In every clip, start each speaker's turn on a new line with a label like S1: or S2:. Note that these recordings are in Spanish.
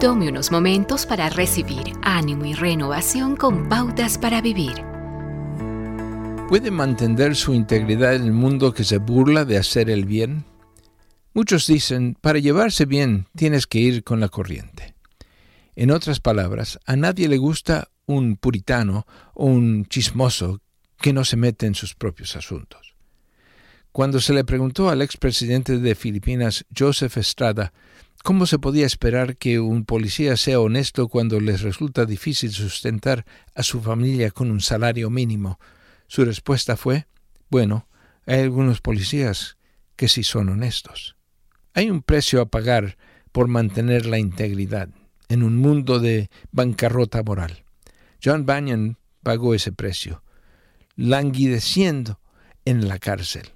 S1: Tome unos momentos para recibir ánimo y renovación con pautas para vivir.
S2: ¿Puede mantener su integridad en el mundo que se burla de hacer el bien? Muchos dicen, para llevarse bien tienes que ir con la corriente. En otras palabras, a nadie le gusta un puritano o un chismoso que no se mete en sus propios asuntos. Cuando se le preguntó al expresidente de Filipinas, Joseph Estrada, ¿Cómo se podía esperar que un policía sea honesto cuando les resulta difícil sustentar a su familia con un salario mínimo? Su respuesta fue, bueno, hay algunos policías que sí son honestos. Hay un precio a pagar por mantener la integridad en un mundo de bancarrota moral. John Banyan pagó ese precio, languideciendo en la cárcel.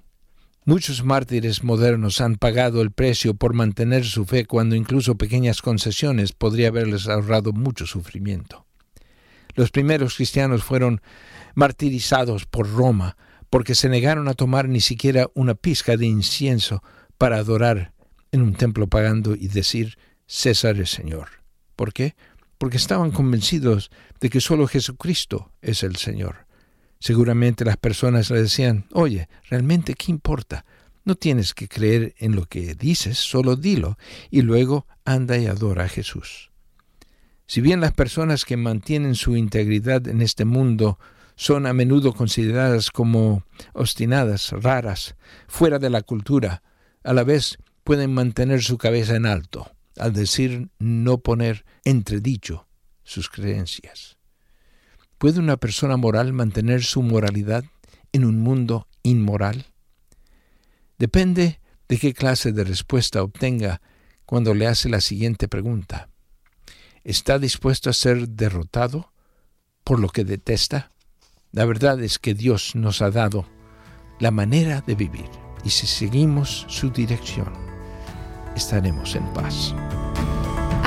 S2: Muchos mártires modernos han pagado el precio por mantener su fe cuando incluso pequeñas concesiones podría haberles ahorrado mucho sufrimiento. Los primeros cristianos fueron martirizados por Roma porque se negaron a tomar ni siquiera una pizca de incienso para adorar en un templo pagando y decir César es Señor. ¿Por qué? Porque estaban convencidos de que solo Jesucristo es el Señor. Seguramente las personas le decían, oye, ¿realmente qué importa? No tienes que creer en lo que dices, solo dilo, y luego anda y adora a Jesús. Si bien las personas que mantienen su integridad en este mundo son a menudo consideradas como obstinadas, raras, fuera de la cultura, a la vez pueden mantener su cabeza en alto, al decir no poner entredicho sus creencias. ¿Puede una persona moral mantener su moralidad en un mundo inmoral? Depende de qué clase de respuesta obtenga cuando le hace la siguiente pregunta. ¿Está dispuesto a ser derrotado por lo que detesta? La verdad es que Dios nos ha dado la manera de vivir y si seguimos su dirección, estaremos en paz.